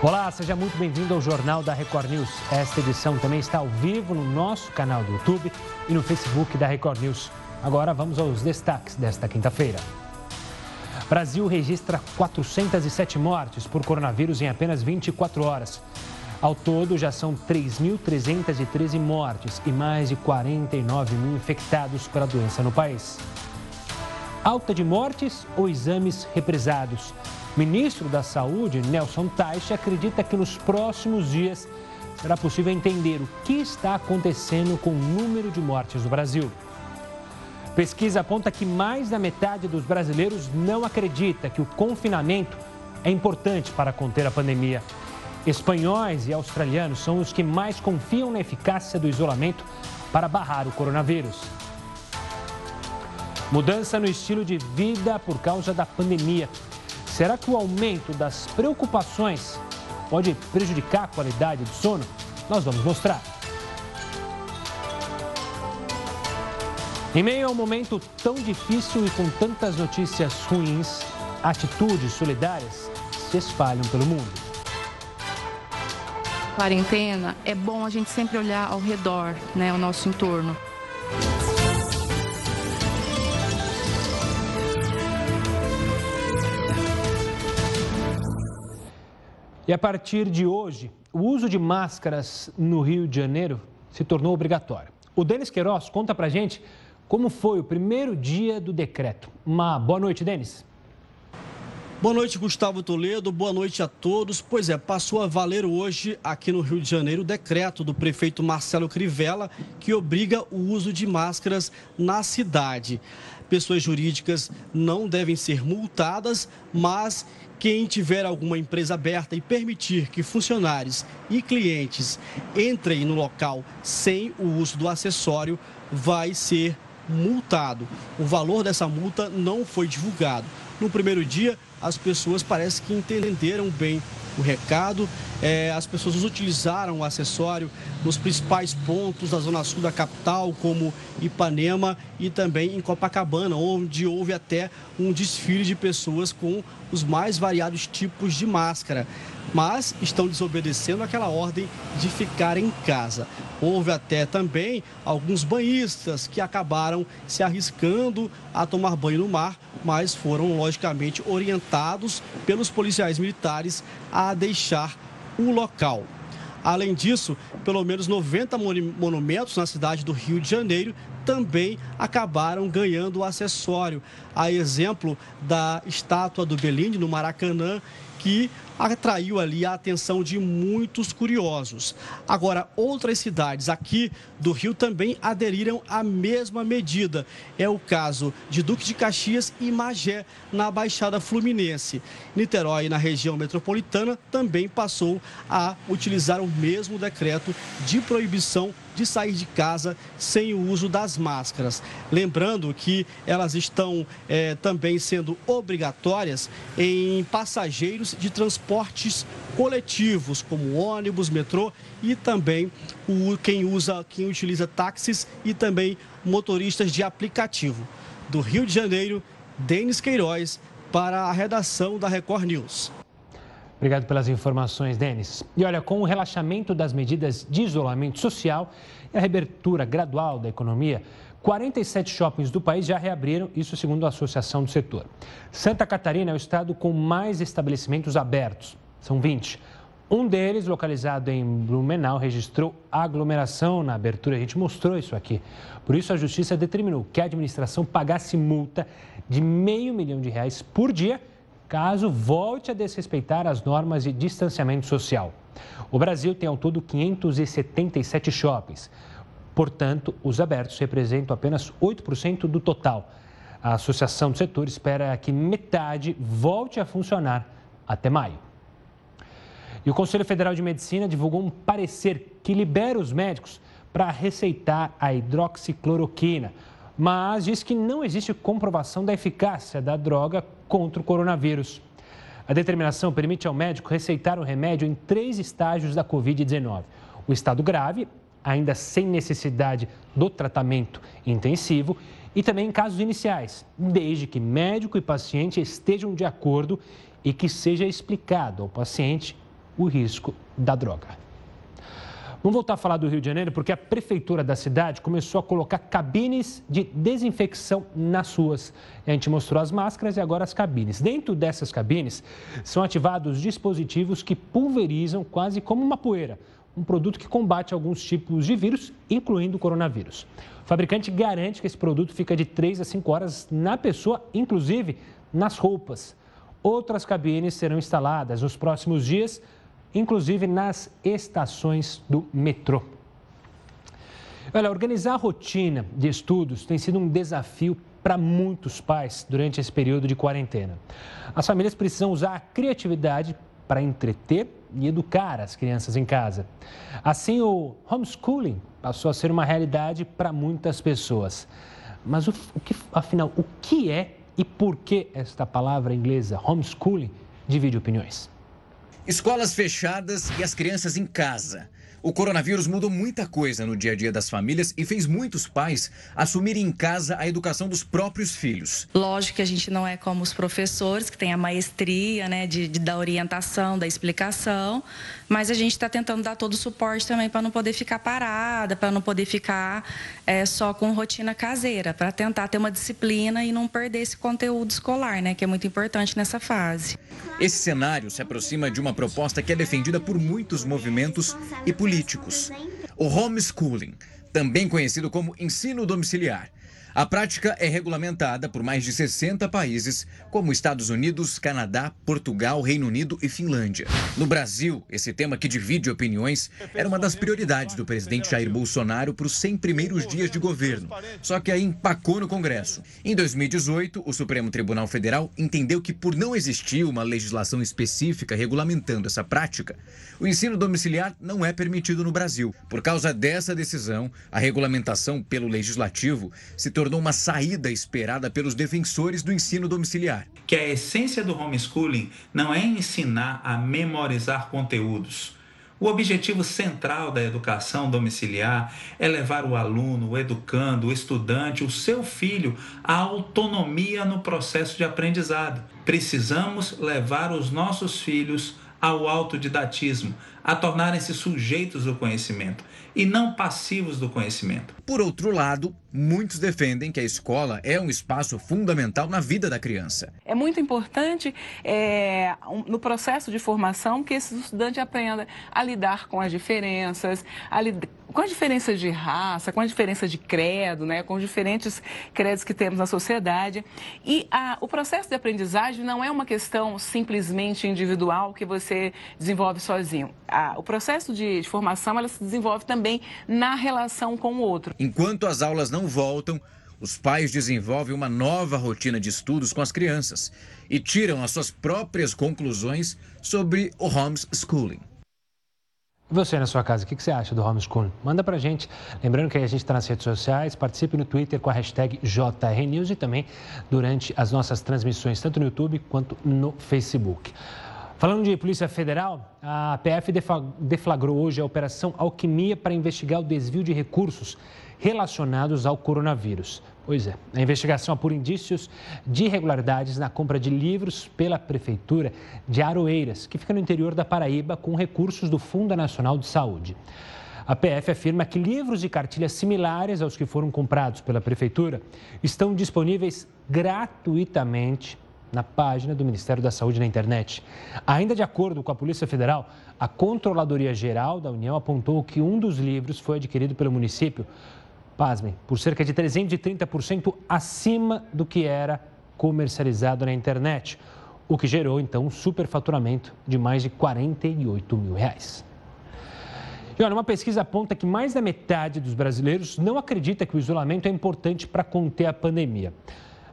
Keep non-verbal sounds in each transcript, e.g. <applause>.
Olá, seja muito bem-vindo ao Jornal da Record News. Esta edição também está ao vivo no nosso canal do YouTube e no Facebook da Record News. Agora vamos aos destaques desta quinta-feira. Brasil registra 407 mortes por coronavírus em apenas 24 horas. Ao todo, já são 3.313 mortes e mais de 49 mil infectados pela doença no país. Alta de mortes ou exames represados? Ministro da Saúde, Nelson Teich, acredita que nos próximos dias será possível entender o que está acontecendo com o número de mortes no Brasil. Pesquisa aponta que mais da metade dos brasileiros não acredita que o confinamento é importante para conter a pandemia. Espanhóis e australianos são os que mais confiam na eficácia do isolamento para barrar o coronavírus. Mudança no estilo de vida por causa da pandemia. Será que o aumento das preocupações pode prejudicar a qualidade do sono? Nós vamos mostrar. Em meio a um momento tão difícil e com tantas notícias ruins, atitudes solidárias se espalham pelo mundo quarentena, é bom a gente sempre olhar ao redor, né, ao nosso entorno. E a partir de hoje, o uso de máscaras no Rio de Janeiro se tornou obrigatório. O Denis Queiroz conta pra gente como foi o primeiro dia do decreto. Uma boa noite, Denis. Boa noite, Gustavo Toledo. Boa noite a todos. Pois é, passou a valer hoje aqui no Rio de Janeiro o decreto do prefeito Marcelo Crivella que obriga o uso de máscaras na cidade. Pessoas jurídicas não devem ser multadas, mas quem tiver alguma empresa aberta e permitir que funcionários e clientes entrem no local sem o uso do acessório vai ser multado. O valor dessa multa não foi divulgado. No primeiro dia, as pessoas parece que entenderam bem o recado. É, as pessoas utilizaram o acessório nos principais pontos da zona sul da capital, como Ipanema e também em Copacabana, onde houve até um desfile de pessoas com os mais variados tipos de máscara mas estão desobedecendo aquela ordem de ficar em casa. Houve até também alguns banhistas que acabaram se arriscando a tomar banho no mar, mas foram logicamente orientados pelos policiais militares a deixar o local. Além disso, pelo menos 90 monumentos na cidade do Rio de Janeiro também acabaram ganhando o acessório. A exemplo da estátua do Bellini no Maracanã, que atraiu ali a atenção de muitos curiosos. Agora, outras cidades aqui do Rio também aderiram à mesma medida. É o caso de Duque de Caxias e Magé, na Baixada Fluminense. Niterói, na região metropolitana, também passou a utilizar o mesmo decreto de proibição de sair de casa sem o uso das máscaras. Lembrando que elas estão é, também sendo obrigatórias em passageiros de transportes coletivos, como ônibus, metrô e também o, quem usa, quem utiliza táxis e também motoristas de aplicativo. Do Rio de Janeiro, Denis Queiroz, para a redação da Record News. Obrigado pelas informações, Denis. E olha, com o relaxamento das medidas de isolamento social e a reabertura gradual da economia, 47 shoppings do país já reabriram, isso segundo a Associação do Setor. Santa Catarina é o estado com mais estabelecimentos abertos, são 20. Um deles, localizado em Blumenau, registrou aglomeração na abertura. A gente mostrou isso aqui. Por isso, a Justiça determinou que a administração pagasse multa de meio milhão de reais por dia caso volte a desrespeitar as normas de distanciamento social. O Brasil tem ao todo 577 shoppings. Portanto, os abertos representam apenas 8% do total. A Associação do Setor espera que metade volte a funcionar até maio. E o Conselho Federal de Medicina divulgou um parecer que libera os médicos para receitar a hidroxicloroquina, mas diz que não existe comprovação da eficácia da droga contra o coronavírus. A determinação permite ao médico receitar o remédio em três estágios da Covid-19. O estado grave, ainda sem necessidade do tratamento intensivo, e também em casos iniciais, desde que médico e paciente estejam de acordo e que seja explicado ao paciente o risco da droga. Vamos voltar a falar do Rio de Janeiro, porque a prefeitura da cidade começou a colocar cabines de desinfecção nas ruas. A gente mostrou as máscaras e agora as cabines. Dentro dessas cabines são ativados dispositivos que pulverizam quase como uma poeira, um produto que combate alguns tipos de vírus, incluindo o coronavírus. O fabricante garante que esse produto fica de 3 a 5 horas na pessoa, inclusive nas roupas. Outras cabines serão instaladas nos próximos dias inclusive nas estações do metrô. Olha, organizar a rotina de estudos tem sido um desafio para muitos pais durante esse período de quarentena. As famílias precisam usar a criatividade para entreter e educar as crianças em casa. Assim, o homeschooling passou a ser uma realidade para muitas pessoas. Mas, o, o que, afinal, o que é e por que esta palavra inglesa, homeschooling, divide opiniões? Escolas fechadas e as crianças em casa. O coronavírus mudou muita coisa no dia a dia das famílias e fez muitos pais assumirem em casa a educação dos próprios filhos. Lógico que a gente não é como os professores, que tem a maestria né, de, de da orientação, da explicação, mas a gente está tentando dar todo o suporte também para não poder ficar parada, para não poder ficar é, só com rotina caseira, para tentar ter uma disciplina e não perder esse conteúdo escolar, né, que é muito importante nessa fase. Esse cenário se aproxima de uma proposta que é defendida por muitos movimentos e por políticos. O homeschooling, também conhecido como ensino domiciliar, a prática é regulamentada por mais de 60 países, como Estados Unidos, Canadá, Portugal, Reino Unido e Finlândia. No Brasil, esse tema que divide opiniões era uma das prioridades do presidente Jair Bolsonaro para os 100 primeiros dias de governo, só que aí empacou no Congresso. Em 2018, o Supremo Tribunal Federal entendeu que, por não existir uma legislação específica regulamentando essa prática, o ensino domiciliar não é permitido no Brasil. Por causa dessa decisão, a regulamentação pelo legislativo se tornou tornou uma saída esperada pelos defensores do ensino domiciliar. Que a essência do homeschooling não é ensinar a memorizar conteúdos. O objetivo central da educação domiciliar é levar o aluno, o educando, o estudante, o seu filho à autonomia no processo de aprendizado. Precisamos levar os nossos filhos ao autodidatismo, a tornarem-se sujeitos do conhecimento e não passivos do conhecimento. Por outro lado, muitos defendem que a escola é um espaço fundamental na vida da criança. É muito importante é, no processo de formação que esse estudante aprenda a lidar com as diferenças, com as diferenças de raça, com as diferenças de credo, né, com os diferentes credos que temos na sociedade. E a, o processo de aprendizagem não é uma questão simplesmente individual que você desenvolve sozinho. A, o processo de, de formação ela se desenvolve também na relação com o outro. Enquanto as aulas não voltam, os pais desenvolvem uma nova rotina de estudos com as crianças e tiram as suas próprias conclusões sobre o homeschooling. E você na sua casa, o que você acha do homeschooling? Manda pra gente. Lembrando que a gente está nas redes sociais, participe no Twitter com a hashtag JRNews e também durante as nossas transmissões, tanto no YouTube quanto no Facebook. Falando de Polícia Federal, a PF deflagrou hoje a Operação Alquimia para investigar o desvio de recursos relacionados ao coronavírus. Pois é, a investigação apura indícios de irregularidades na compra de livros pela Prefeitura de Aroeiras, que fica no interior da Paraíba, com recursos do Fundo Nacional de Saúde. A PF afirma que livros e cartilhas similares aos que foram comprados pela Prefeitura estão disponíveis gratuitamente na página do Ministério da Saúde na internet. Ainda de acordo com a Polícia Federal, a Controladoria Geral da União apontou que um dos livros foi adquirido pelo município pasmem, por cerca de 330% acima do que era comercializado na internet, o que gerou então um superfaturamento de mais de 48 mil reais. E olha, uma pesquisa aponta que mais da metade dos brasileiros não acredita que o isolamento é importante para conter a pandemia.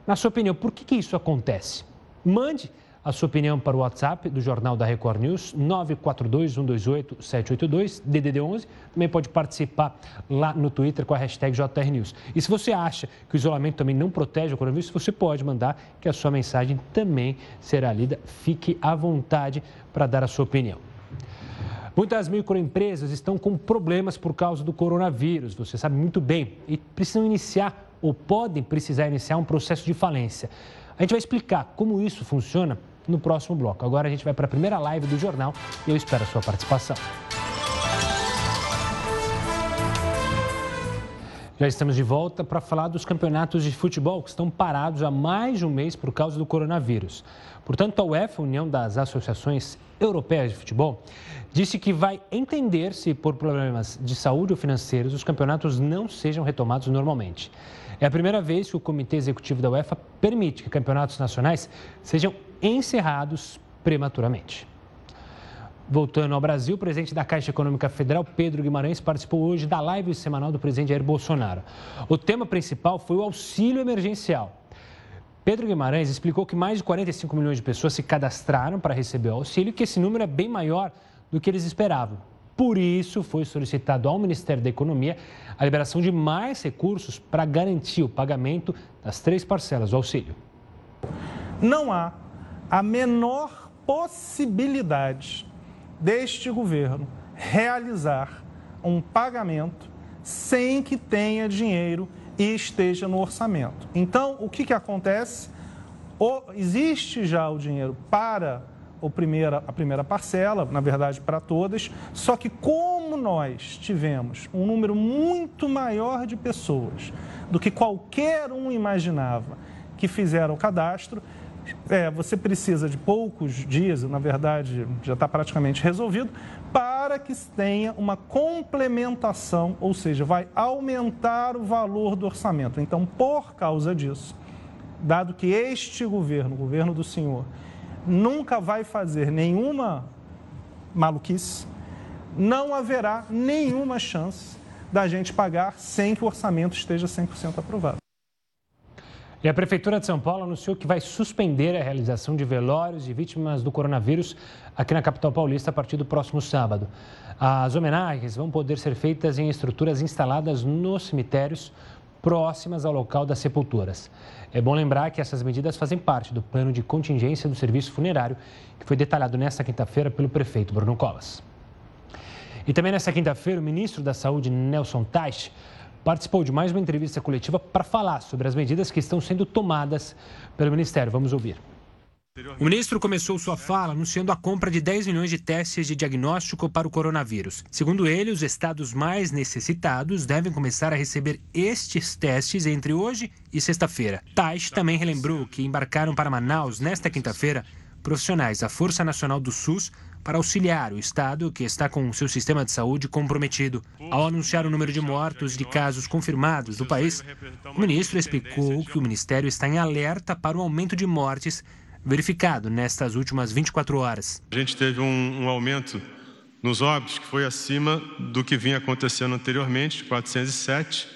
Na sua opinião, por que, que isso acontece? Mande a sua opinião para o WhatsApp do Jornal da Record News, 942-128-782, DDD11. Também pode participar lá no Twitter com a hashtag JRNews. E se você acha que o isolamento também não protege o coronavírus, você pode mandar que a sua mensagem também será lida. Fique à vontade para dar a sua opinião. Muitas microempresas estão com problemas por causa do coronavírus, você sabe muito bem, e precisam iniciar ou podem precisar iniciar um processo de falência. A gente vai explicar como isso funciona no próximo bloco. Agora a gente vai para a primeira live do jornal e eu espero a sua participação. Já estamos de volta para falar dos campeonatos de futebol que estão parados há mais de um mês por causa do coronavírus. Portanto, a UEFA, União das Associações Europeias de Futebol, disse que vai entender se, por problemas de saúde ou financeiros, os campeonatos não sejam retomados normalmente. É a primeira vez que o Comitê Executivo da UEFA permite que campeonatos nacionais sejam encerrados prematuramente. Voltando ao Brasil, o presidente da Caixa Econômica Federal, Pedro Guimarães, participou hoje da live semanal do presidente Jair Bolsonaro. O tema principal foi o auxílio emergencial. Pedro Guimarães explicou que mais de 45 milhões de pessoas se cadastraram para receber o auxílio e que esse número é bem maior do que eles esperavam. Por isso, foi solicitado ao Ministério da Economia a liberação de mais recursos para garantir o pagamento das três parcelas do auxílio. Não há a menor possibilidade deste governo realizar um pagamento sem que tenha dinheiro e esteja no orçamento. Então, o que, que acontece? O, existe já o dinheiro para o primeira, a primeira parcela, na verdade para todas, só que como nós tivemos um número muito maior de pessoas do que qualquer um imaginava que fizeram o cadastro, é, você precisa de poucos dias, na verdade já está praticamente resolvido, para que tenha uma complementação, ou seja, vai aumentar o valor do orçamento. Então, por causa disso, dado que este governo, o governo do senhor, nunca vai fazer nenhuma maluquice, não haverá nenhuma chance da gente pagar sem que o orçamento esteja 100% aprovado. E a Prefeitura de São Paulo anunciou que vai suspender a realização de velórios de vítimas do coronavírus aqui na capital paulista a partir do próximo sábado. As homenagens vão poder ser feitas em estruturas instaladas nos cemitérios próximas ao local das sepulturas. É bom lembrar que essas medidas fazem parte do plano de contingência do serviço funerário, que foi detalhado nesta quinta-feira pelo prefeito Bruno Colas. E também nesta quinta-feira, o ministro da Saúde, Nelson Teich, participou de mais uma entrevista coletiva para falar sobre as medidas que estão sendo tomadas pelo Ministério. Vamos ouvir. O ministro começou sua fala anunciando a compra de 10 milhões de testes de diagnóstico para o coronavírus. Segundo ele, os estados mais necessitados devem começar a receber estes testes entre hoje e sexta-feira. Tais também relembrou que embarcaram para Manaus nesta quinta-feira profissionais da Força Nacional do SUS para auxiliar o Estado, que está com seu sistema de saúde comprometido. Ao anunciar o número de mortos de casos confirmados do país, o ministro explicou que o Ministério está em alerta para o aumento de mortes verificado nestas últimas 24 horas. A gente teve um, um aumento nos óbitos que foi acima do que vinha acontecendo anteriormente, de 407.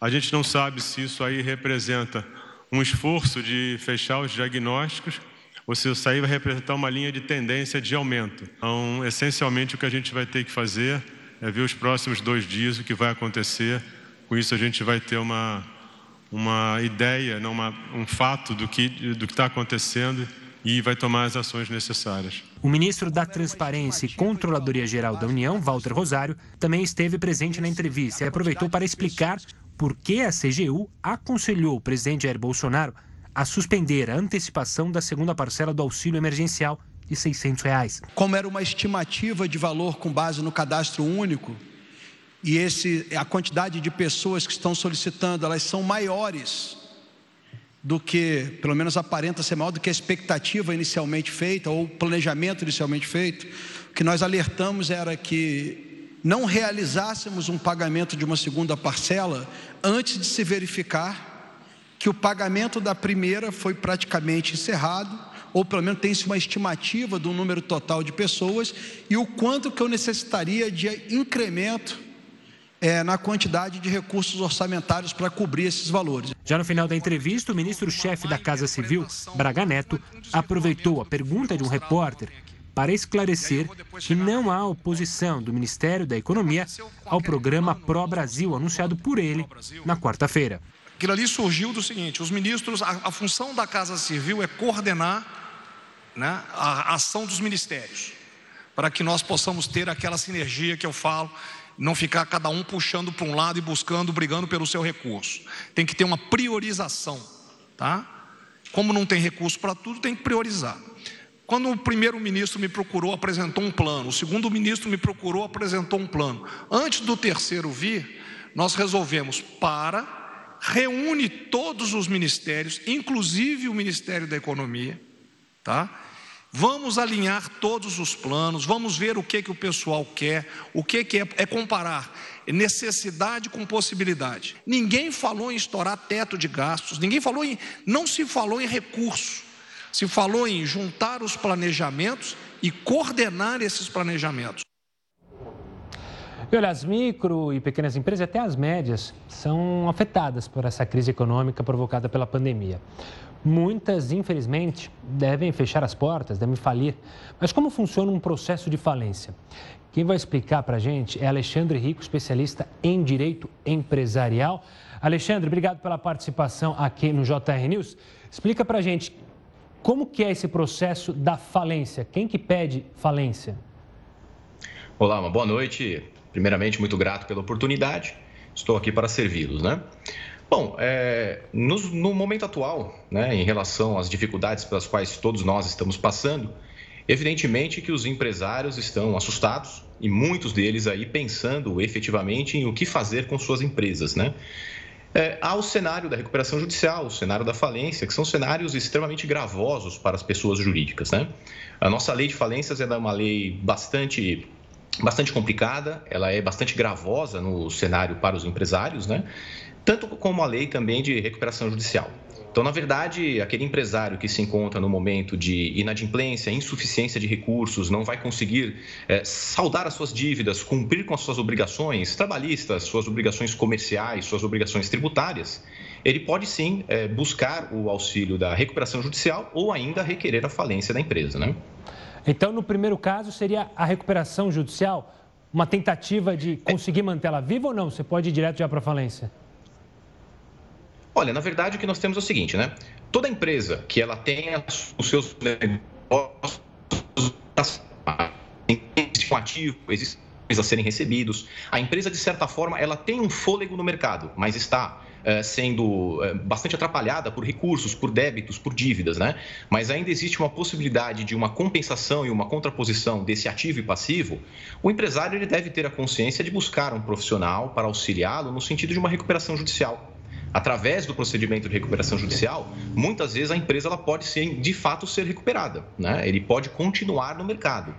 A gente não sabe se isso aí representa um esforço de fechar os diagnósticos ou se isso aí vai representar uma linha de tendência de aumento. Então, essencialmente, o que a gente vai ter que fazer é ver os próximos dois dias o que vai acontecer. Com isso, a gente vai ter uma, uma ideia, não uma, um fato do que do está acontecendo e vai tomar as ações necessárias. O ministro da Transparência e Controladoria Geral da União, Walter Rosário, também esteve presente na entrevista e aproveitou para explicar por que a CGU aconselhou o presidente Jair Bolsonaro a suspender a antecipação da segunda parcela do auxílio emergencial de 600 reais. Como era uma estimativa de valor com base no cadastro único, e esse, a quantidade de pessoas que estão solicitando, elas são maiores do que, pelo menos aparenta ser maior do que a expectativa inicialmente feita ou o planejamento inicialmente feito. O que nós alertamos era que não realizássemos um pagamento de uma segunda parcela antes de se verificar que o pagamento da primeira foi praticamente encerrado, ou pelo menos tem-se uma estimativa do número total de pessoas e o quanto que eu necessitaria de incremento é, na quantidade de recursos orçamentários para cobrir esses valores. Já no final da entrevista, o ministro-chefe da Casa Civil, Braga Neto, aproveitou a pergunta de um repórter para esclarecer que não há oposição do Ministério da Economia ao programa Pro Brasil anunciado por ele na quarta-feira. Aquilo ali surgiu do seguinte: os ministros, a, a função da Casa Civil é coordenar né, a, a ação dos ministérios, para que nós possamos ter aquela sinergia que eu falo, não ficar cada um puxando para um lado e buscando, brigando pelo seu recurso. Tem que ter uma priorização, tá? Como não tem recurso para tudo, tem que priorizar. Quando o primeiro-ministro me procurou, apresentou um plano, o segundo-ministro me procurou, apresentou um plano. Antes do terceiro vir, nós resolvemos para, reúne todos os ministérios, inclusive o Ministério da Economia, tá? Vamos alinhar todos os planos, vamos ver o que, que o pessoal quer, o que, que é, é comparar necessidade com possibilidade. Ninguém falou em estourar teto de gastos, ninguém falou em, não se falou em recurso, se falou em juntar os planejamentos e coordenar esses planejamentos. E olha, as micro e pequenas empresas, até as médias, são afetadas por essa crise econômica provocada pela pandemia. Muitas, infelizmente, devem fechar as portas, devem falir. Mas como funciona um processo de falência? Quem vai explicar para a gente é Alexandre Rico, especialista em direito empresarial. Alexandre, obrigado pela participação aqui no JR News. Explica para a gente como que é esse processo da falência. Quem que pede falência? Olá, uma boa noite. Primeiramente, muito grato pela oportunidade. Estou aqui para servi-los, né? Bom, é, no, no, momento atual, né, em relação às dificuldades pelas quais todos nós estamos passando, evidentemente que os empresários estão assustados e muitos deles aí pensando efetivamente em o que fazer com suas empresas, né? É, há o cenário da recuperação judicial, o cenário da falência, que são cenários extremamente gravosos para as pessoas jurídicas, né? A nossa lei de falências é uma lei bastante bastante complicada, ela é bastante gravosa no cenário para os empresários, né? tanto como a lei também de recuperação judicial. Então, na verdade, aquele empresário que se encontra no momento de inadimplência, insuficiência de recursos, não vai conseguir é, saldar as suas dívidas, cumprir com as suas obrigações trabalhistas, suas obrigações comerciais, suas obrigações tributárias, ele pode sim é, buscar o auxílio da recuperação judicial ou ainda requerer a falência da empresa. Né? Então, no primeiro caso, seria a recuperação judicial, uma tentativa de conseguir mantê-la viva ou não? Você pode ir direto já para a falência? Olha, na verdade o que nós temos é o seguinte, né? Toda empresa que ela tenha os seus negócios, existe um ativo, existem a serem recebidos. A empresa, de certa forma, ela tem um fôlego no mercado, mas está sendo eh, bastante atrapalhada por recursos, por débitos, por dívidas, né? Mas ainda existe uma possibilidade de uma compensação e uma contraposição desse ativo e passivo. O empresário ele deve ter a consciência de buscar um profissional para auxiliá-lo no sentido de uma recuperação judicial através do procedimento de recuperação judicial, muitas vezes a empresa ela pode ser, de fato ser recuperada, né? ele pode continuar no mercado.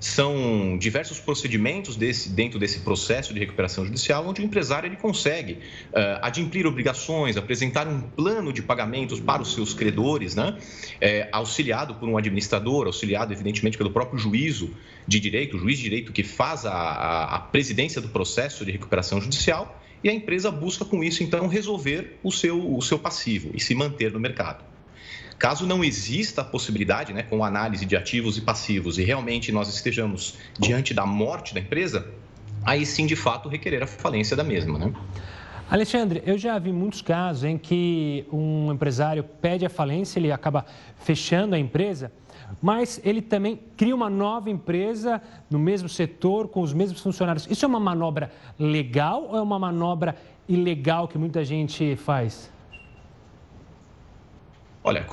São diversos procedimentos desse, dentro desse processo de recuperação judicial, onde o empresário ele consegue uh, adimplir obrigações, apresentar um plano de pagamentos para os seus credores, né? É, auxiliado por um administrador, auxiliado, evidentemente, pelo próprio juízo de direito, o juiz de direito que faz a, a, a presidência do processo de recuperação judicial e a empresa busca com isso então resolver o seu, o seu passivo e se manter no mercado. Caso não exista a possibilidade, né, com análise de ativos e passivos, e realmente nós estejamos diante da morte da empresa, aí sim, de fato, requerer a falência da mesma. Né? Alexandre, eu já vi muitos casos em que um empresário pede a falência, ele acaba fechando a empresa mas ele também cria uma nova empresa no mesmo setor, com os mesmos funcionários. Isso é uma manobra legal ou é uma manobra ilegal que muita gente faz? Olha,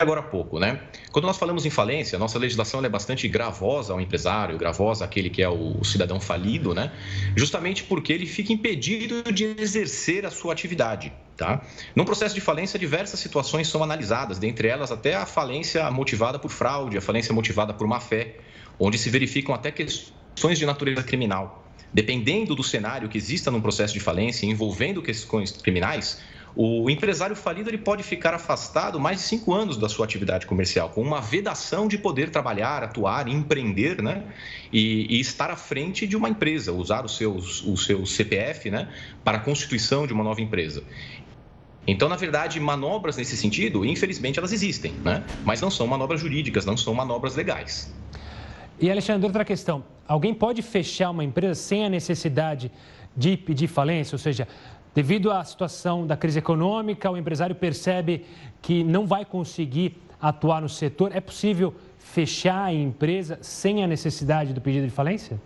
agora há pouco, né? Quando nós falamos em falência, nossa legislação é bastante gravosa ao empresário, gravosa àquele que é o cidadão falido, né? Justamente porque ele fica impedido de exercer a sua atividade, tá? Num processo de falência, diversas situações são analisadas, dentre elas até a falência motivada por fraude, a falência motivada por má-fé, onde se verificam até questões de natureza criminal. Dependendo do cenário que exista num processo de falência envolvendo questões criminais, o empresário falido ele pode ficar afastado mais de cinco anos da sua atividade comercial, com uma vedação de poder trabalhar, atuar, empreender, né? E, e estar à frente de uma empresa, usar o seu, o seu CPF, né? Para a constituição de uma nova empresa. Então, na verdade, manobras nesse sentido, infelizmente, elas existem, né? Mas não são manobras jurídicas, não são manobras legais. E, Alexandre, outra questão. Alguém pode fechar uma empresa sem a necessidade de pedir falência? Ou seja, Devido à situação da crise econômica, o empresário percebe que não vai conseguir atuar no setor. É possível fechar a empresa sem a necessidade do pedido de falência?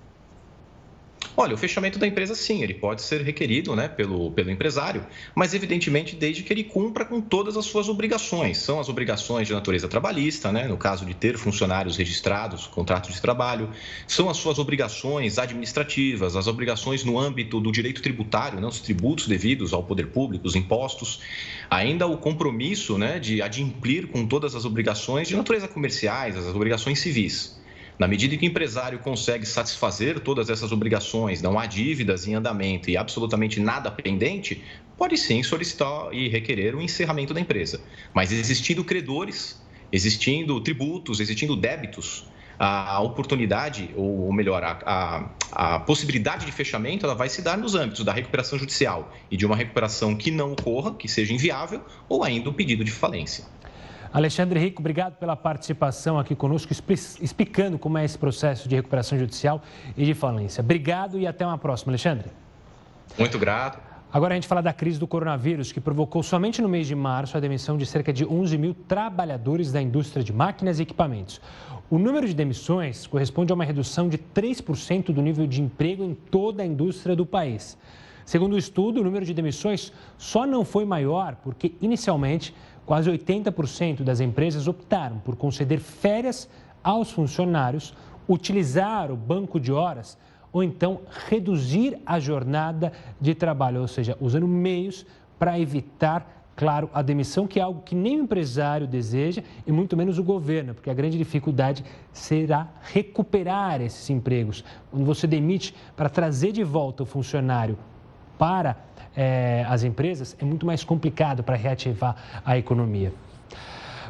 Olha, o fechamento da empresa, sim, ele pode ser requerido né, pelo, pelo empresário, mas evidentemente desde que ele cumpra com todas as suas obrigações. São as obrigações de natureza trabalhista, né, no caso de ter funcionários registrados, contratos de trabalho, são as suas obrigações administrativas, as obrigações no âmbito do direito tributário, né, os tributos devidos ao poder público, os impostos, ainda o compromisso né, de adimplir com todas as obrigações de natureza comerciais, as obrigações civis. Na medida em que o empresário consegue satisfazer todas essas obrigações, não há dívidas em andamento e absolutamente nada pendente, pode sim solicitar e requerer o encerramento da empresa. Mas existindo credores, existindo tributos, existindo débitos, a oportunidade, ou melhor, a, a, a, possibilidade de fechamento, ela vai se dar nos âmbitos da recuperação judicial e de uma recuperação que não ocorra, que seja inviável, ou ainda o um pedido de falência. Alexandre Rico, obrigado pela participação aqui conosco, explicando como é esse processo de recuperação judicial e de falência. Obrigado e até uma próxima, Alexandre. Muito grato. Agora a gente fala da crise do coronavírus, que provocou somente no mês de março a demissão de cerca de 11 mil trabalhadores da indústria de máquinas e equipamentos. O número de demissões corresponde a uma redução de 3% do nível de emprego em toda a indústria do país. Segundo o estudo, o número de demissões só não foi maior porque, inicialmente, Quase 80% das empresas optaram por conceder férias aos funcionários, utilizar o banco de horas ou então reduzir a jornada de trabalho, ou seja, usando meios para evitar, claro, a demissão, que é algo que nem o empresário deseja e muito menos o governo, porque a grande dificuldade será recuperar esses empregos. Quando você demite para trazer de volta o funcionário para é, as empresas, é muito mais complicado para reativar a economia.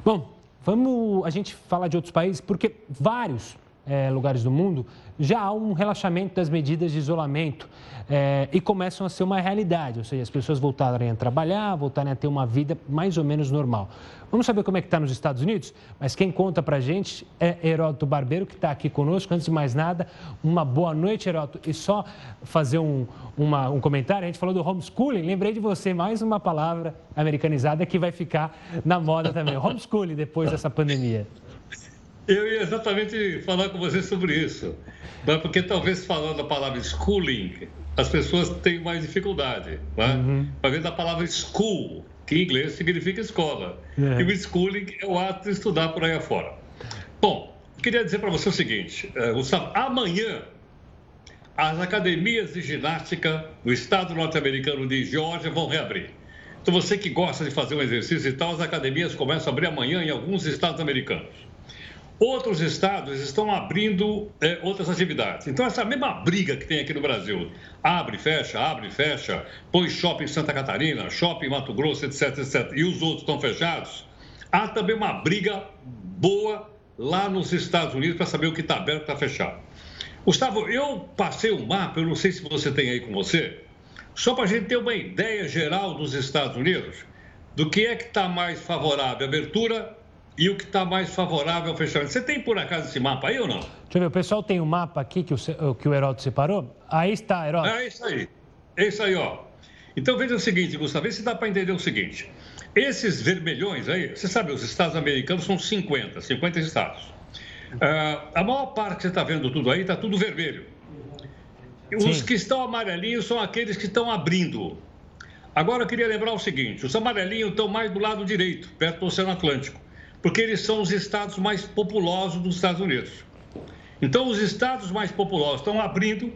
Bom, vamos a gente falar de outros países, porque vários é, lugares do mundo já há um relaxamento das medidas de isolamento é, e começam a ser uma realidade, ou seja, as pessoas voltarem a trabalhar, voltarem a ter uma vida mais ou menos normal. Vamos saber como é que está nos Estados Unidos? Mas quem conta para a gente é Heródoto Barbeiro, que está aqui conosco. Antes de mais nada, uma boa noite, Heródoto. E só fazer um, uma, um comentário, a gente falou do homeschooling, lembrei de você, mais uma palavra americanizada que vai ficar na moda também. <laughs> Homeschooling depois dessa pandemia. Eu ia exatamente falar com você sobre isso. Porque talvez falando a palavra schooling, as pessoas têm mais dificuldade. Né? Uhum. Ver da palavra school, que em inglês significa escola. É. E o schooling é o ato de estudar por aí afora. Bom, queria dizer para você o seguinte, uh, Gustavo, amanhã as academias de ginástica no estado norte-americano de Geórgia vão reabrir. Então você que gosta de fazer um exercício e tal, as academias começam a abrir amanhã em alguns estados americanos. Outros estados estão abrindo é, outras atividades. Então, essa mesma briga que tem aqui no Brasil, abre, fecha, abre, fecha, põe shopping em Santa Catarina, shopping em Mato Grosso, etc, etc, e os outros estão fechados, há também uma briga boa lá nos Estados Unidos para saber o que está aberto e está fechado. Gustavo, eu passei o um mapa, eu não sei se você tem aí com você, só para a gente ter uma ideia geral dos Estados Unidos, do que é que está mais favorável, abertura e o que está mais favorável ao fechamento. Você tem por acaso esse mapa aí ou não? Deixa eu ver, o pessoal tem um mapa aqui que o, que o Heródoto separou? Aí está, Heródoto. É isso aí. É isso aí, ó. Então veja o seguinte, Gustavo, vê se dá para entender o seguinte. Esses vermelhões aí, você sabe, os estados americanos são 50, 50 estados. Uh, a maior parte que você está vendo tudo aí, está tudo vermelho. Os Sim. que estão amarelinhos são aqueles que estão abrindo. Agora eu queria lembrar o seguinte: os amarelinhos estão mais do lado direito, perto do Oceano Atlântico porque eles são os estados mais populosos dos Estados Unidos. Então, os estados mais populosos estão abrindo.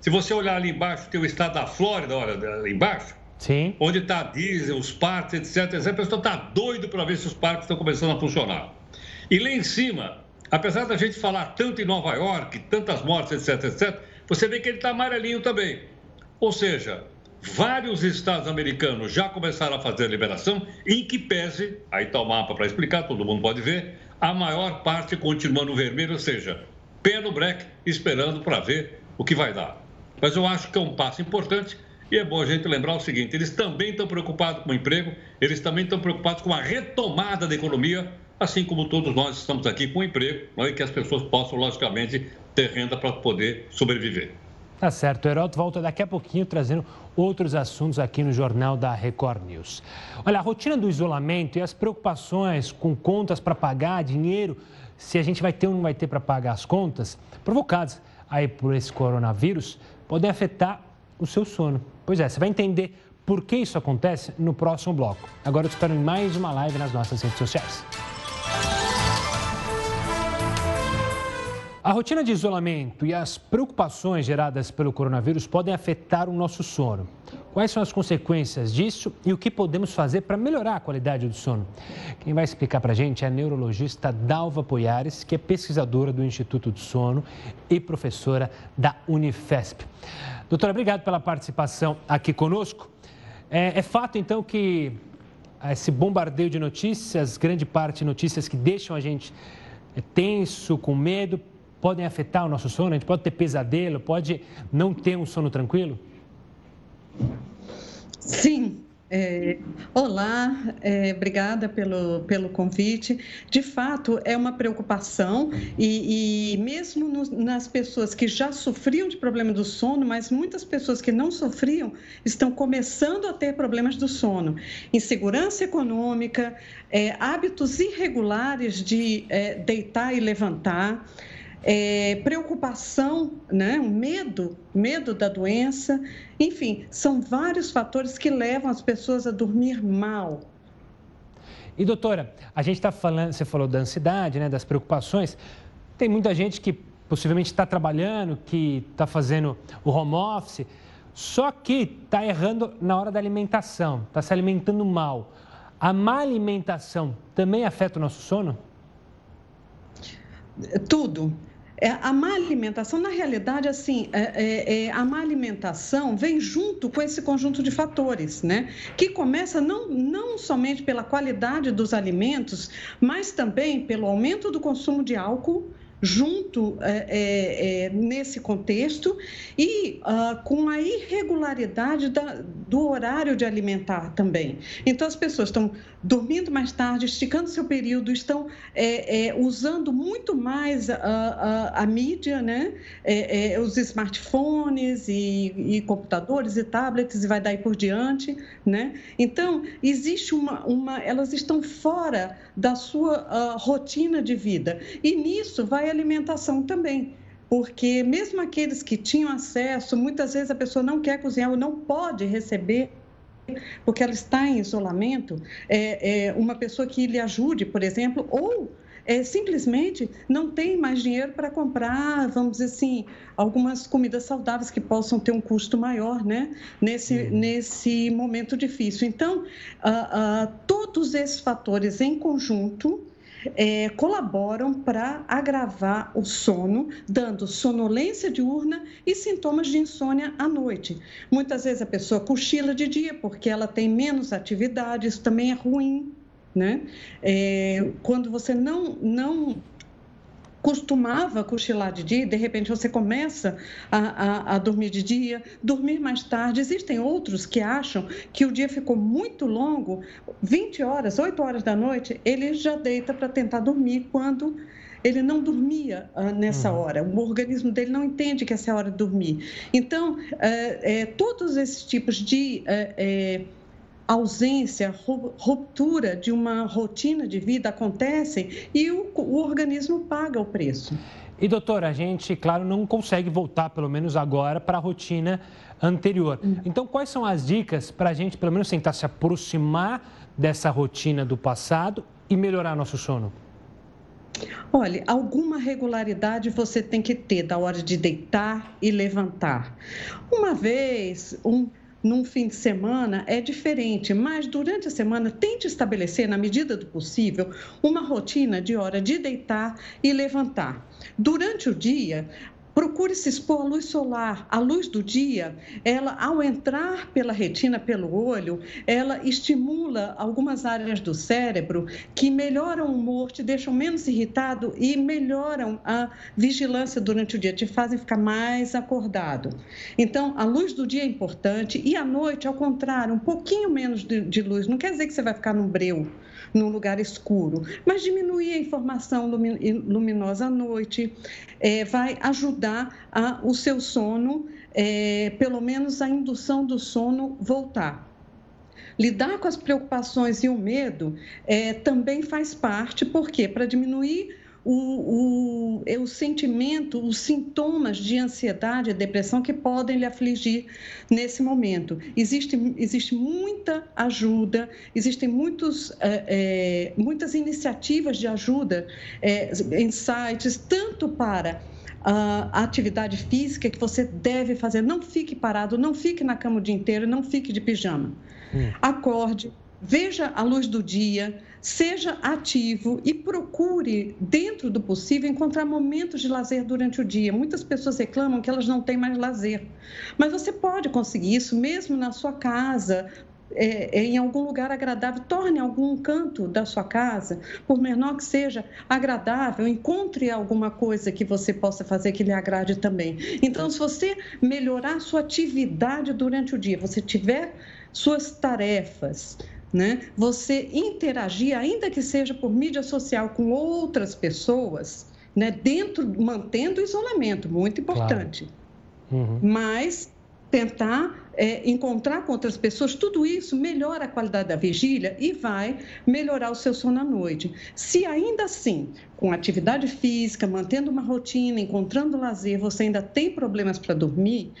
Se você olhar ali embaixo, tem o estado da Flórida, olha, ali embaixo. Sim. Onde está a Disney, os parques, etc, etc. A pessoa está doido para ver se os parques estão começando a funcionar. E lá em cima, apesar da gente falar tanto em Nova York, tantas mortes, etc, etc, você vê que ele está amarelinho também. Ou seja, Vários estados americanos já começaram a fazer a liberação, em que pese, aí está o mapa para explicar, todo mundo pode ver, a maior parte continua no vermelho, ou seja, pé no breque, esperando para ver o que vai dar. Mas eu acho que é um passo importante e é bom a gente lembrar o seguinte: eles também estão preocupados com o emprego, eles também estão preocupados com a retomada da economia, assim como todos nós estamos aqui com o emprego, é? e que as pessoas possam, logicamente, ter renda para poder sobreviver. Tá certo. O Heroto volta daqui a pouquinho trazendo outros assuntos aqui no Jornal da Record News. Olha, a rotina do isolamento e as preocupações com contas para pagar, dinheiro, se a gente vai ter ou não vai ter para pagar as contas, provocadas aí por esse coronavírus podem afetar o seu sono. Pois é, você vai entender por que isso acontece no próximo bloco. Agora eu te espero em mais uma live nas nossas redes sociais. A rotina de isolamento e as preocupações geradas pelo coronavírus podem afetar o nosso sono. Quais são as consequências disso e o que podemos fazer para melhorar a qualidade do sono? Quem vai explicar para a gente é a neurologista Dalva Poiares, que é pesquisadora do Instituto do Sono e professora da Unifesp. Doutora, obrigado pela participação aqui conosco. É, é fato, então, que esse bombardeio de notícias, grande parte de notícias que deixam a gente tenso, com medo, podem afetar o nosso sono? A gente pode ter pesadelo, pode não ter um sono tranquilo? Sim. É, olá, é, obrigada pelo, pelo convite. De fato, é uma preocupação, e, e mesmo no, nas pessoas que já sofriam de problema do sono, mas muitas pessoas que não sofriam estão começando a ter problemas do sono. Insegurança econômica, é, hábitos irregulares de é, deitar e levantar é, preocupação, né? medo, medo da doença, enfim, são vários fatores que levam as pessoas a dormir mal. E doutora, a gente está falando, você falou da ansiedade, né, das preocupações. Tem muita gente que possivelmente está trabalhando, que está fazendo o home office, só que está errando na hora da alimentação, está se alimentando mal. A má alimentação também afeta o nosso sono? Tudo. É, a má alimentação, na realidade, assim, é, é, é, a má alimentação vem junto com esse conjunto de fatores, né? Que começa não, não somente pela qualidade dos alimentos, mas também pelo aumento do consumo de álcool, junto é, é, é, nesse contexto e uh, com a irregularidade da, do horário de alimentar também. Então, as pessoas estão dormindo mais tarde, esticando seu período, estão é, é, usando muito mais a, a, a mídia, né? É, os smartphones e, e, computadores e tablets e vai daí por diante, né? Então, existe uma, uma elas estão fora da sua uh, rotina de vida e nisso vai alimentação também. Porque mesmo aqueles que tinham acesso, muitas vezes a pessoa não quer cozinhar ou não pode receber porque ela está em isolamento, é, é, uma pessoa que lhe ajude, por exemplo, ou é, simplesmente não tem mais dinheiro para comprar, vamos dizer assim, algumas comidas saudáveis que possam ter um custo maior, né? Nesse, nesse momento difícil. Então, ah, ah, todos esses fatores em conjunto é, colaboram para agravar o sono, dando sonolência diurna e sintomas de insônia à noite. Muitas vezes a pessoa cochila de dia porque ela tem menos atividade, isso também é ruim. Né? É, quando você não, não costumava cochilar de dia, de repente você começa a, a, a, dormir de dia, dormir mais tarde. Existem outros que acham que o dia ficou muito longo, 20 horas, 8 horas da noite, ele já deita para tentar dormir quando ele não dormia uh, nessa uhum. hora. O organismo dele não entende que essa é a hora de dormir. Então, é, é, todos esses tipos de é, ausência, ruptura de uma rotina de vida acontecem e o, o organismo paga o preço. E doutora, a gente, claro, não consegue voltar, pelo menos agora, para a rotina anterior. Hum. Então, quais são as dicas para a gente, pelo menos, tentar se aproximar dessa rotina do passado e melhorar nosso sono? Olha, alguma regularidade você tem que ter da hora de deitar e levantar. Uma vez, um num fim de semana é diferente, mas durante a semana tente estabelecer, na medida do possível, uma rotina de hora de deitar e levantar. Durante o dia, Procure se expor à luz solar. A luz do dia, ela, ao entrar pela retina, pelo olho, ela estimula algumas áreas do cérebro que melhoram o humor, te deixam menos irritado e melhoram a vigilância durante o dia, te fazem ficar mais acordado. Então, a luz do dia é importante e à noite, ao contrário, um pouquinho menos de, de luz. Não quer dizer que você vai ficar num breu num lugar escuro. Mas diminuir a informação luminosa à noite é, vai ajudar a, o seu sono, é, pelo menos a indução do sono voltar. Lidar com as preocupações e o medo é, também faz parte, porque para diminuir o, o, é o sentimento, os sintomas de ansiedade e depressão que podem lhe afligir nesse momento. Existe, existe muita ajuda, existem muitos, é, é, muitas iniciativas de ajuda é, em sites, tanto para a atividade física que você deve fazer. Não fique parado, não fique na cama o dia inteiro, não fique de pijama. Hum. Acorde, veja a luz do dia, seja ativo e procure, dentro do possível, encontrar momentos de lazer durante o dia. Muitas pessoas reclamam que elas não têm mais lazer, mas você pode conseguir isso mesmo na sua casa, é, é, em algum lugar agradável, torne algum canto da sua casa, por menor que seja, agradável, encontre alguma coisa que você possa fazer que lhe agrade também. Então, se você melhorar sua atividade durante o dia, você tiver suas tarefas, né? Você interagir, ainda que seja por mídia social, com outras pessoas, né? Dentro, mantendo o isolamento, muito importante. Claro. Uhum. Mas tentar é, encontrar com outras pessoas, tudo isso melhora a qualidade da vigília e vai melhorar o seu sono à noite. Se ainda assim, com atividade física, mantendo uma rotina, encontrando lazer, você ainda tem problemas para dormir,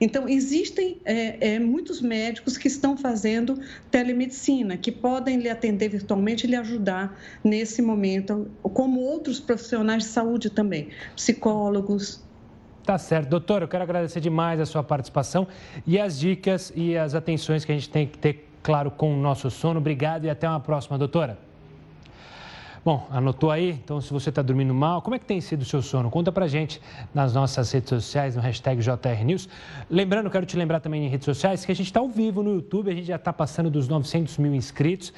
então existem é, é, muitos médicos que estão fazendo telemedicina, que podem lhe atender virtualmente e lhe ajudar nesse momento, como outros profissionais de saúde também, psicólogos, Tá certo. Doutor, eu quero agradecer demais a sua participação e as dicas e as atenções que a gente tem que ter, claro, com o nosso sono. Obrigado e até uma próxima, doutora. Bom, anotou aí? Então, se você está dormindo mal, como é que tem sido o seu sono? Conta pra gente nas nossas redes sociais, no hashtag JRNews. Lembrando, quero te lembrar também em redes sociais que a gente está ao vivo no YouTube, a gente já está passando dos 900 mil inscritos.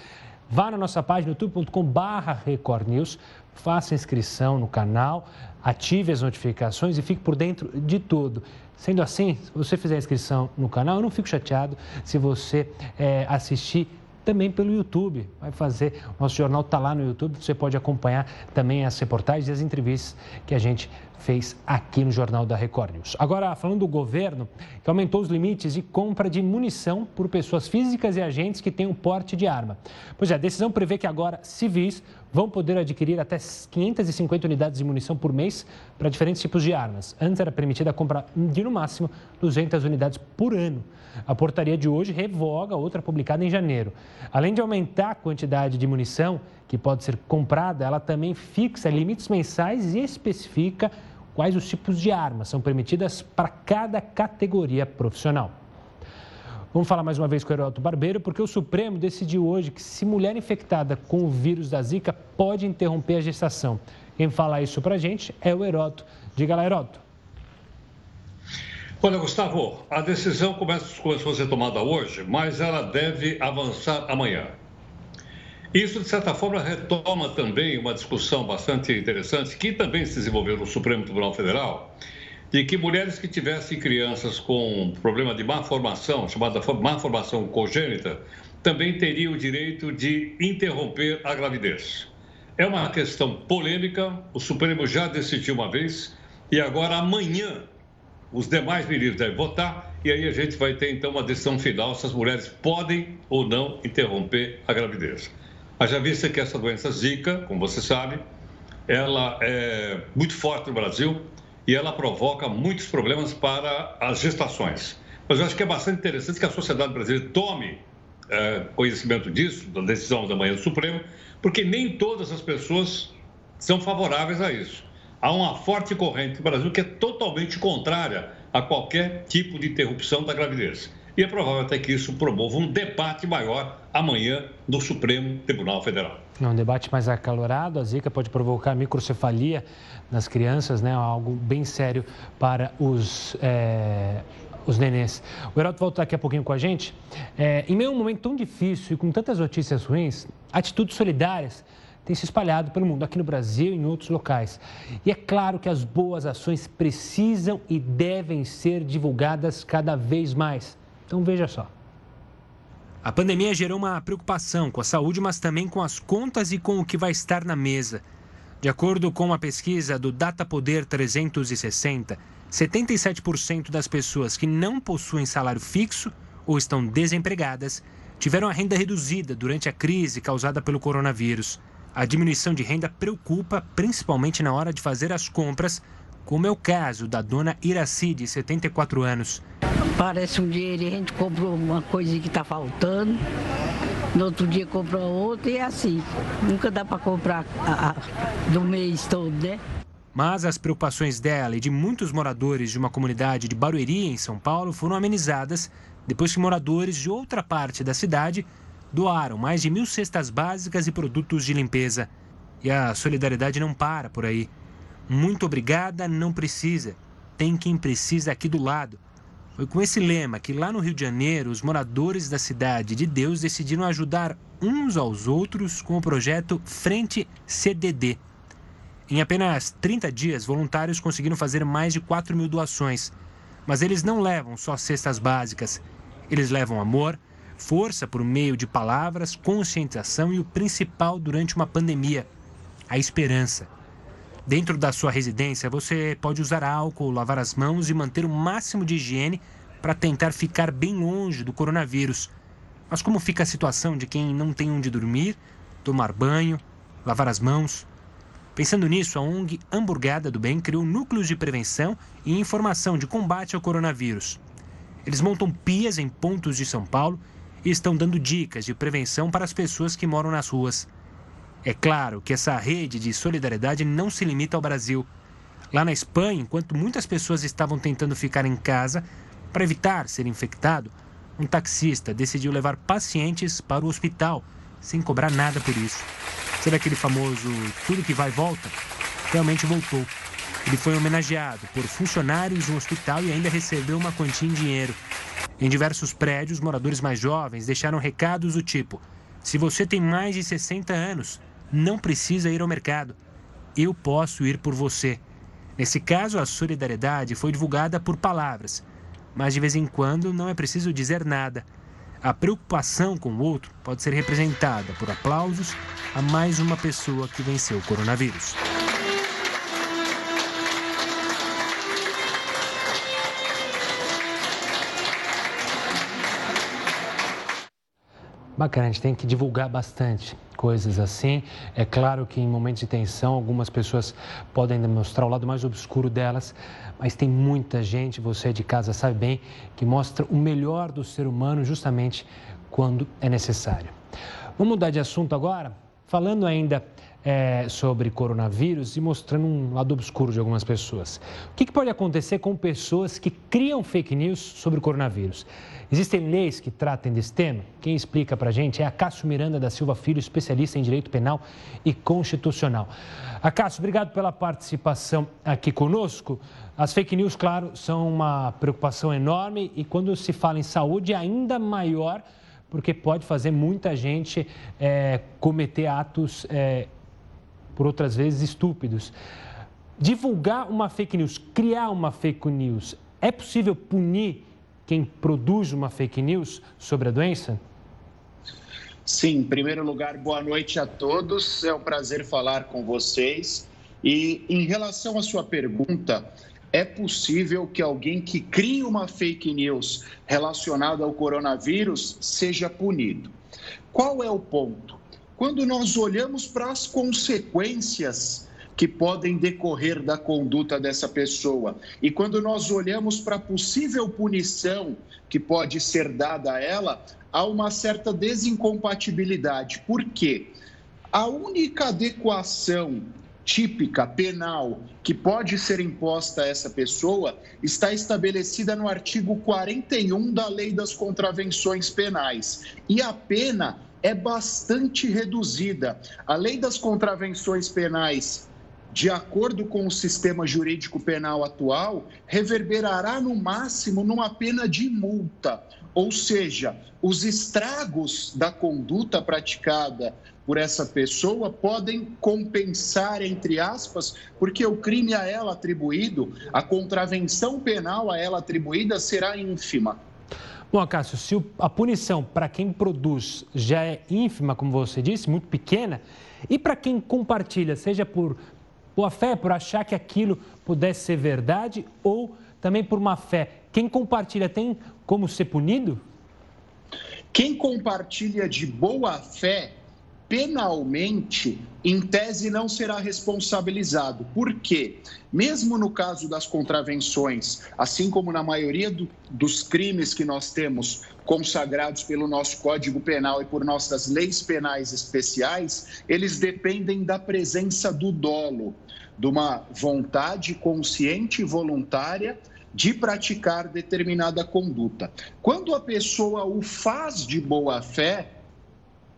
Vá na nossa página youtube.com.br recordnews, faça inscrição no canal, ative as notificações e fique por dentro de tudo. Sendo assim, se você fizer inscrição no canal, eu não fico chateado se você é, assistir também pelo YouTube. Vai fazer, nosso jornal está lá no YouTube, você pode acompanhar também as reportagens e as entrevistas que a gente fez aqui no Jornal da Record News. Agora, falando do governo, que aumentou os limites de compra de munição por pessoas físicas e agentes que têm um porte de arma. Pois é, a decisão prevê que agora civis vão poder adquirir até 550 unidades de munição por mês para diferentes tipos de armas. Antes era permitida a compra de, no máximo, 200 unidades por ano. A portaria de hoje revoga outra publicada em janeiro. Além de aumentar a quantidade de munição que pode ser comprada, ela também fixa limites mensais e especifica quais os tipos de armas são permitidas para cada categoria profissional. Vamos falar mais uma vez com o Heroto Barbeiro, porque o Supremo decidiu hoje que se mulher infectada com o vírus da Zika pode interromper a gestação. Quem fala isso para gente é o Heroto. Diga lá, Heroto. Olha, Gustavo, a decisão começa, a ser tomada hoje, mas ela deve avançar amanhã. Isso, de certa forma, retoma também uma discussão bastante interessante que também se desenvolveu no Supremo Tribunal Federal, de que mulheres que tivessem crianças com problema de má formação, chamada má formação congênita, também teriam o direito de interromper a gravidez. É uma questão polêmica, o Supremo já decidiu uma vez e agora amanhã os demais ministros devem votar e aí a gente vai ter então uma decisão final se as mulheres podem ou não interromper a gravidez. Haja vista que essa doença Zika, como você sabe, ela é muito forte no Brasil, e ela provoca muitos problemas para as gestações. Mas eu acho que é bastante interessante que a sociedade brasileira tome é, conhecimento disso, da decisão da manhã do Supremo, porque nem todas as pessoas são favoráveis a isso. Há uma forte corrente no Brasil que é totalmente contrária a qualquer tipo de interrupção da gravidez. E é provável até que isso promova um debate maior amanhã no Supremo Tribunal Federal. É um debate mais acalorado, a zika pode provocar microcefalia nas crianças, né? algo bem sério para os, é, os nenês. O Heraldo volta daqui a pouquinho com a gente. É, em meio a um momento tão difícil e com tantas notícias ruins, atitudes solidárias têm se espalhado pelo mundo, aqui no Brasil e em outros locais. E é claro que as boas ações precisam e devem ser divulgadas cada vez mais. Então veja só. A pandemia gerou uma preocupação com a saúde, mas também com as contas e com o que vai estar na mesa. De acordo com uma pesquisa do Data Poder 360, 77% das pessoas que não possuem salário fixo ou estão desempregadas tiveram a renda reduzida durante a crise causada pelo coronavírus. A diminuição de renda preocupa, principalmente na hora de fazer as compras, como é o caso da dona Iraci, de 74 anos. Parece um dinheiro e a gente comprou uma coisa que está faltando, no outro dia comprou outra e é assim. Nunca dá para comprar a, a, do mês todo, né? Mas as preocupações dela e de muitos moradores de uma comunidade de Barueri, em São Paulo, foram amenizadas depois que moradores de outra parte da cidade doaram mais de mil cestas básicas e produtos de limpeza. E a solidariedade não para por aí. Muito obrigada, não precisa. Tem quem precisa aqui do lado. Foi com esse lema que lá no Rio de Janeiro os moradores da cidade de Deus decidiram ajudar uns aos outros com o projeto Frente CDD. Em apenas 30 dias, voluntários conseguiram fazer mais de 4 mil doações. Mas eles não levam só cestas básicas. Eles levam amor, força por meio de palavras, conscientização e o principal durante uma pandemia, a esperança. Dentro da sua residência, você pode usar álcool, lavar as mãos e manter o máximo de higiene para tentar ficar bem longe do coronavírus. Mas como fica a situação de quem não tem onde dormir, tomar banho, lavar as mãos? Pensando nisso, a ONG Hamburgada do Bem criou núcleos de prevenção e informação de combate ao coronavírus. Eles montam pias em pontos de São Paulo e estão dando dicas de prevenção para as pessoas que moram nas ruas. É claro que essa rede de solidariedade não se limita ao Brasil. Lá na Espanha, enquanto muitas pessoas estavam tentando ficar em casa para evitar ser infectado, um taxista decidiu levar pacientes para o hospital sem cobrar nada por isso. Sabe aquele famoso tudo que vai volta? Realmente voltou. Ele foi homenageado por funcionários um hospital e ainda recebeu uma quantia em dinheiro. Em diversos prédios, moradores mais jovens deixaram recados do tipo: se você tem mais de 60 anos, não precisa ir ao mercado. Eu posso ir por você. Nesse caso, a solidariedade foi divulgada por palavras, mas de vez em quando não é preciso dizer nada. A preocupação com o outro pode ser representada por aplausos a mais uma pessoa que venceu o coronavírus. Bacana, a gente tem que divulgar bastante coisas assim. É claro que em momentos de tensão, algumas pessoas podem demonstrar o lado mais obscuro delas, mas tem muita gente, você de casa sabe bem, que mostra o melhor do ser humano justamente quando é necessário. Vamos mudar de assunto agora? Falando ainda é, sobre coronavírus e mostrando um lado obscuro de algumas pessoas. O que, que pode acontecer com pessoas que criam fake news sobre o coronavírus? Existem leis que tratem desse tema? Quem explica para a gente é a Cássio Miranda da Silva Filho, especialista em direito penal e constitucional. Acácio, obrigado pela participação aqui conosco. As fake news, claro, são uma preocupação enorme e quando se fala em saúde, ainda maior, porque pode fazer muita gente é, cometer atos é, por outras vezes estúpidos. Divulgar uma fake news, criar uma fake news, é possível punir quem produz uma fake news sobre a doença? Sim, em primeiro lugar, boa noite a todos. É um prazer falar com vocês. E em relação à sua pergunta, é possível que alguém que crie uma fake news relacionada ao coronavírus seja punido. Qual é o ponto? Quando nós olhamos para as consequências que podem decorrer da conduta dessa pessoa, e quando nós olhamos para a possível punição que pode ser dada a ela, há uma certa desincompatibilidade. Por quê? A única adequação típica penal que pode ser imposta a essa pessoa está estabelecida no artigo 41 da Lei das Contravenções Penais. E a pena é bastante reduzida. A lei das contravenções penais, de acordo com o sistema jurídico penal atual, reverberará no máximo numa pena de multa. Ou seja, os estragos da conduta praticada por essa pessoa podem compensar, entre aspas, porque o crime a ela atribuído, a contravenção penal a ela atribuída será ínfima. Bom, Cássio, se a punição para quem produz já é ínfima, como você disse, muito pequena, e para quem compartilha, seja por boa fé, por achar que aquilo pudesse ser verdade, ou também por má fé, quem compartilha tem como ser punido? Quem compartilha de boa fé penalmente, em tese não será responsabilizado. Por quê? Mesmo no caso das contravenções, assim como na maioria do, dos crimes que nós temos consagrados pelo nosso Código Penal e por nossas leis penais especiais, eles dependem da presença do dolo, de uma vontade consciente e voluntária de praticar determinada conduta. Quando a pessoa o faz de boa fé,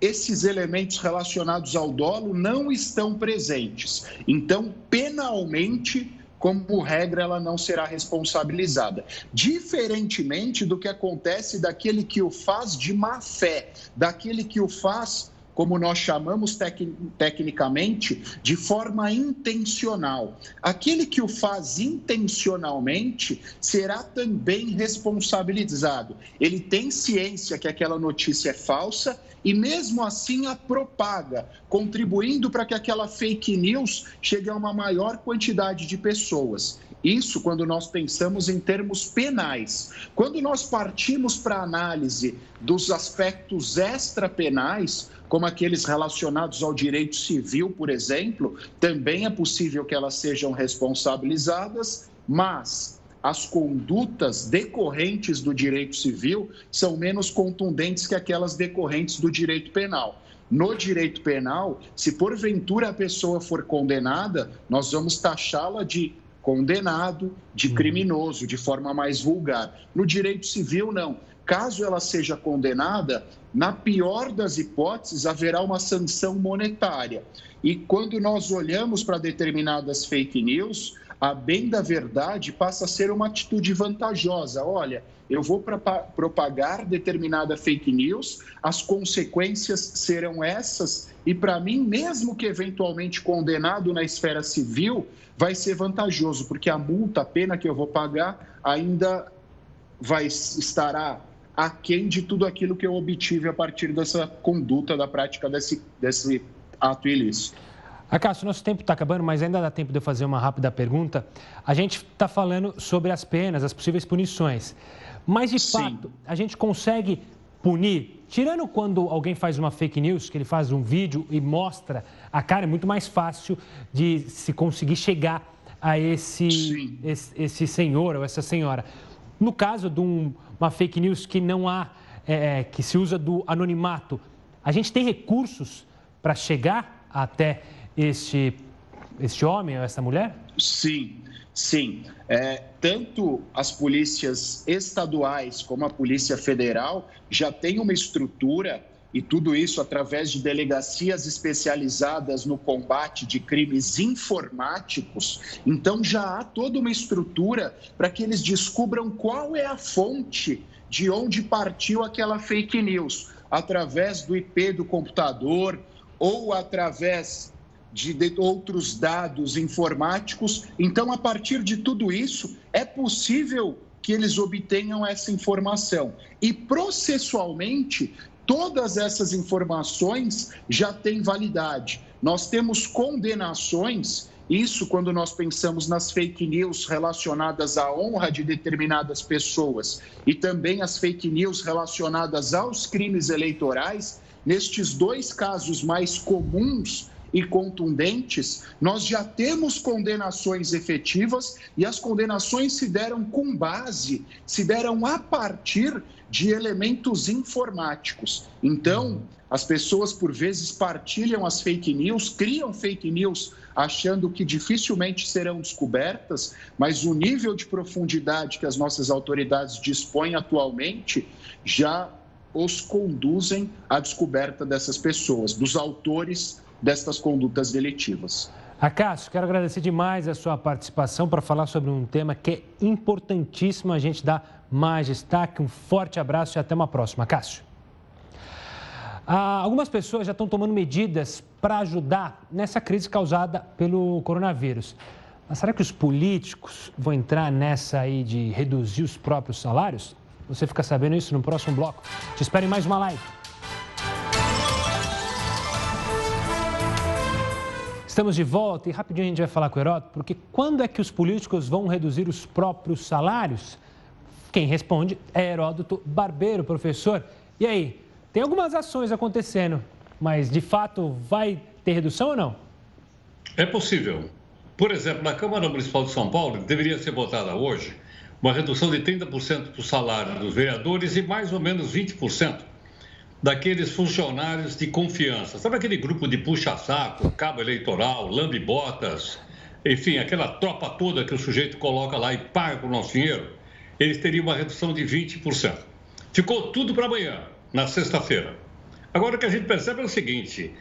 esses elementos relacionados ao dolo não estão presentes. Então, penalmente, como regra, ela não será responsabilizada. Diferentemente do que acontece daquele que o faz de má fé, daquele que o faz como nós chamamos tec tecnicamente, de forma intencional. Aquele que o faz intencionalmente será também responsabilizado. Ele tem ciência que aquela notícia é falsa e, mesmo assim, a propaga, contribuindo para que aquela fake news chegue a uma maior quantidade de pessoas. Isso quando nós pensamos em termos penais. Quando nós partimos para a análise dos aspectos extrapenais, como aqueles relacionados ao direito civil, por exemplo, também é possível que elas sejam responsabilizadas, mas as condutas decorrentes do direito civil são menos contundentes que aquelas decorrentes do direito penal. No direito penal, se porventura a pessoa for condenada, nós vamos taxá-la de condenado, de uhum. criminoso, de forma mais vulgar. No direito civil, não. Caso ela seja condenada, na pior das hipóteses, haverá uma sanção monetária. E quando nós olhamos para determinadas fake news, a bem da verdade passa a ser uma atitude vantajosa. Olha, eu vou propagar determinada fake news, as consequências serão essas, e para mim, mesmo que eventualmente condenado na esfera civil, vai ser vantajoso, porque a multa, a pena que eu vou pagar, ainda vai estará aquém de tudo aquilo que eu obtive a partir dessa conduta, da prática desse, desse ato ilícito. Acácio, nosso tempo está acabando, mas ainda dá tempo de eu fazer uma rápida pergunta. A gente está falando sobre as penas, as possíveis punições. Mas, de Sim. fato, a gente consegue punir, tirando quando alguém faz uma fake news, que ele faz um vídeo e mostra a cara, é muito mais fácil de se conseguir chegar a esse, esse, esse senhor ou essa senhora. No caso de um, uma fake news que não há, é, é, que se usa do anonimato, a gente tem recursos para chegar até este, este homem ou essa mulher? Sim, sim. É, tanto as polícias estaduais como a Polícia Federal já têm uma estrutura e tudo isso através de delegacias especializadas no combate de crimes informáticos. Então já há toda uma estrutura para que eles descubram qual é a fonte de onde partiu aquela fake news, através do IP do computador ou através de, outros dados informáticos. Então, a partir de tudo isso, é possível que eles obtenham essa informação. E processualmente, todas essas informações já têm validade. Nós temos condenações, isso quando nós pensamos nas fake news relacionadas à honra de determinadas pessoas e também as fake news relacionadas aos crimes eleitorais. Nestes dois casos mais comuns, e contundentes, nós já temos condenações efetivas e as condenações se deram com base, se deram a partir de elementos informáticos. Então, as pessoas por vezes partilham as fake news, criam fake news achando que dificilmente serão descobertas, mas o nível de profundidade que as nossas autoridades dispõem atualmente já os conduzem à descoberta dessas pessoas, dos autores destas condutas deletivas. Acácio, quero agradecer demais a sua participação para falar sobre um tema que é importantíssimo a gente dar mais destaque. Um forte abraço e até uma próxima. Cássio. Ah, algumas pessoas já estão tomando medidas para ajudar nessa crise causada pelo coronavírus. Mas será que os políticos vão entrar nessa aí de reduzir os próprios salários? Você fica sabendo isso no próximo bloco. Te espero em mais uma live. Estamos de volta e rapidinho a gente vai falar com o Heródoto, porque quando é que os políticos vão reduzir os próprios salários? Quem responde é Heródoto Barbeiro, professor. E aí, tem algumas ações acontecendo, mas de fato vai ter redução ou não? É possível. Por exemplo, na Câmara Municipal de São Paulo, deveria ser votada hoje uma redução de 30% do salário dos vereadores e mais ou menos 20% daqueles funcionários de confiança. Sabe aquele grupo de puxa-saco, cabo eleitoral, lambe-botas, enfim, aquela tropa toda que o sujeito coloca lá e paga com o nosso dinheiro? Eles teriam uma redução de 20%. Ficou tudo para amanhã, na sexta-feira. Agora o que a gente percebe é o seguinte: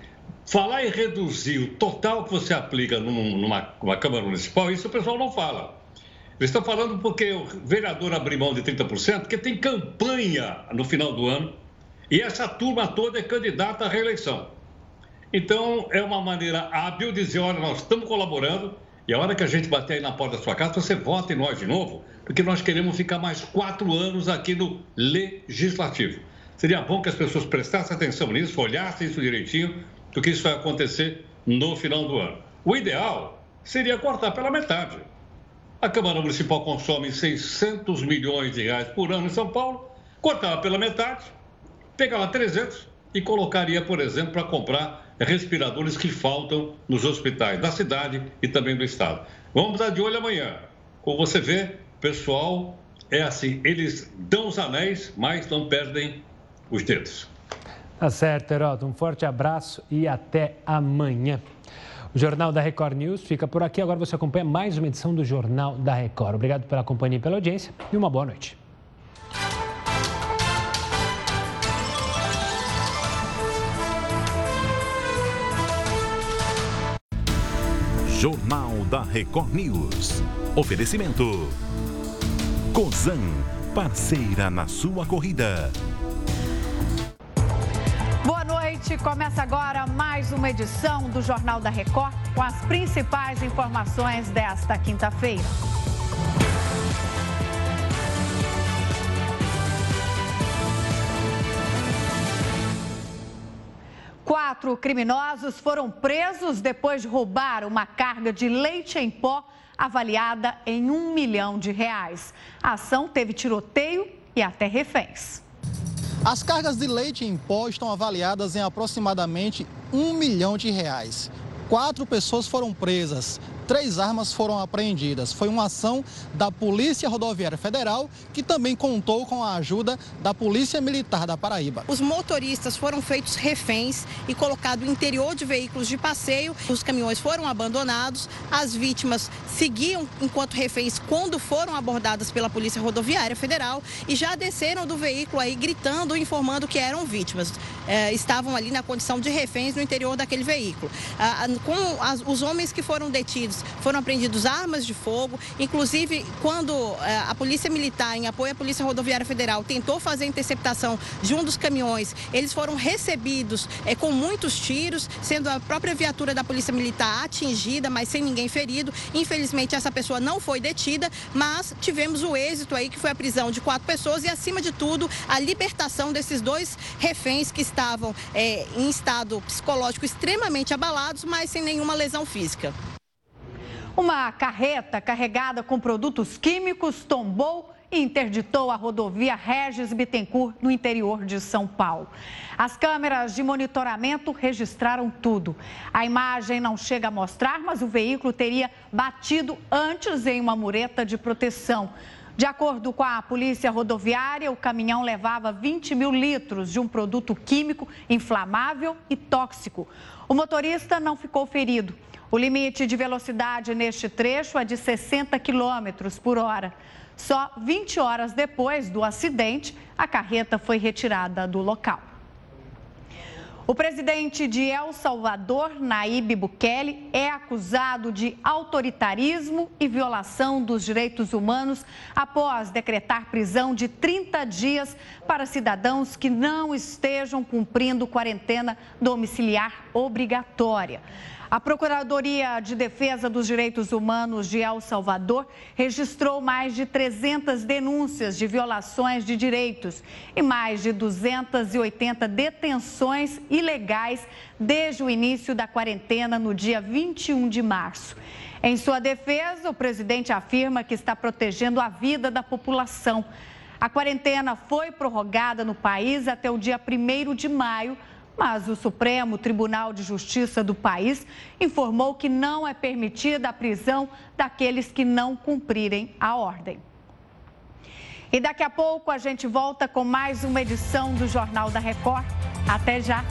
falar em reduzir o total que você aplica numa, numa Câmara Municipal, isso o pessoal não fala. Eles estão falando porque o vereador abriu mão de 30%, porque tem campanha no final do ano e essa turma toda é candidata à reeleição. Então, é uma maneira hábil dizer: olha, nós estamos colaborando e a hora que a gente bater aí na porta da sua casa, você vota em nós de novo, porque nós queremos ficar mais quatro anos aqui no Legislativo. Seria bom que as pessoas prestassem atenção nisso, olhassem isso direitinho, porque isso vai acontecer no final do ano. O ideal seria cortar pela metade. A Câmara Municipal consome 600 milhões de reais por ano em São Paulo, cortava pela metade, pegava 300 e colocaria, por exemplo, para comprar respiradores que faltam nos hospitais da cidade e também do estado. Vamos estar de olho amanhã. Como você vê, pessoal, é assim, eles dão os anéis, mas não perdem os dedos. Tá certo, Heroto. Um forte abraço e até amanhã. O Jornal da Record News fica por aqui. Agora você acompanha mais uma edição do Jornal da Record. Obrigado pela companhia e pela audiência e uma boa noite. Jornal da Record News. Oferecimento. Cozan, parceira na sua corrida. Boa noite. Começa agora mais uma edição do Jornal da Record com as principais informações desta quinta-feira. Quatro criminosos foram presos depois de roubar uma carga de leite em pó avaliada em um milhão de reais. A ação teve tiroteio e até reféns. As cargas de leite em pó estão avaliadas em aproximadamente um milhão de reais. Quatro pessoas foram presas três armas foram apreendidas. Foi uma ação da Polícia Rodoviária Federal, que também contou com a ajuda da Polícia Militar da Paraíba. Os motoristas foram feitos reféns e colocados no interior de veículos de passeio. Os caminhões foram abandonados, as vítimas seguiam enquanto reféns quando foram abordadas pela Polícia Rodoviária Federal e já desceram do veículo aí gritando, informando que eram vítimas. É, estavam ali na condição de reféns no interior daquele veículo. Ah, com as, os homens que foram detidos foram apreendidos armas de fogo. Inclusive, quando eh, a Polícia Militar, em apoio à Polícia Rodoviária Federal, tentou fazer a interceptação de um dos caminhões, eles foram recebidos é, com muitos tiros, sendo a própria viatura da Polícia Militar atingida, mas sem ninguém ferido. Infelizmente, essa pessoa não foi detida, mas tivemos o êxito aí, que foi a prisão de quatro pessoas e, acima de tudo, a libertação desses dois reféns que estavam é, em estado psicológico extremamente abalados, mas sem nenhuma lesão física. Uma carreta carregada com produtos químicos tombou e interditou a rodovia Regis Bittencourt, no interior de São Paulo. As câmeras de monitoramento registraram tudo. A imagem não chega a mostrar, mas o veículo teria batido antes em uma mureta de proteção. De acordo com a Polícia Rodoviária, o caminhão levava 20 mil litros de um produto químico inflamável e tóxico. O motorista não ficou ferido. O limite de velocidade neste trecho é de 60 km por hora. Só 20 horas depois do acidente, a carreta foi retirada do local. O presidente de El Salvador, Naíbe Bukele, é acusado de autoritarismo e violação dos direitos humanos após decretar prisão de 30 dias para cidadãos que não estejam cumprindo quarentena domiciliar obrigatória. A Procuradoria de Defesa dos Direitos Humanos de El Salvador registrou mais de 300 denúncias de violações de direitos e mais de 280 detenções ilegais desde o início da quarentena no dia 21 de março. Em sua defesa, o presidente afirma que está protegendo a vida da população. A quarentena foi prorrogada no país até o dia 1 de maio Mas o Supremo Tribunal de Justiça do país informou que não é permitida a prisão daqueles que não cumprirem a ordem. E daqui a pouco a gente volta com mais uma edição do Jornal da Record. Até já!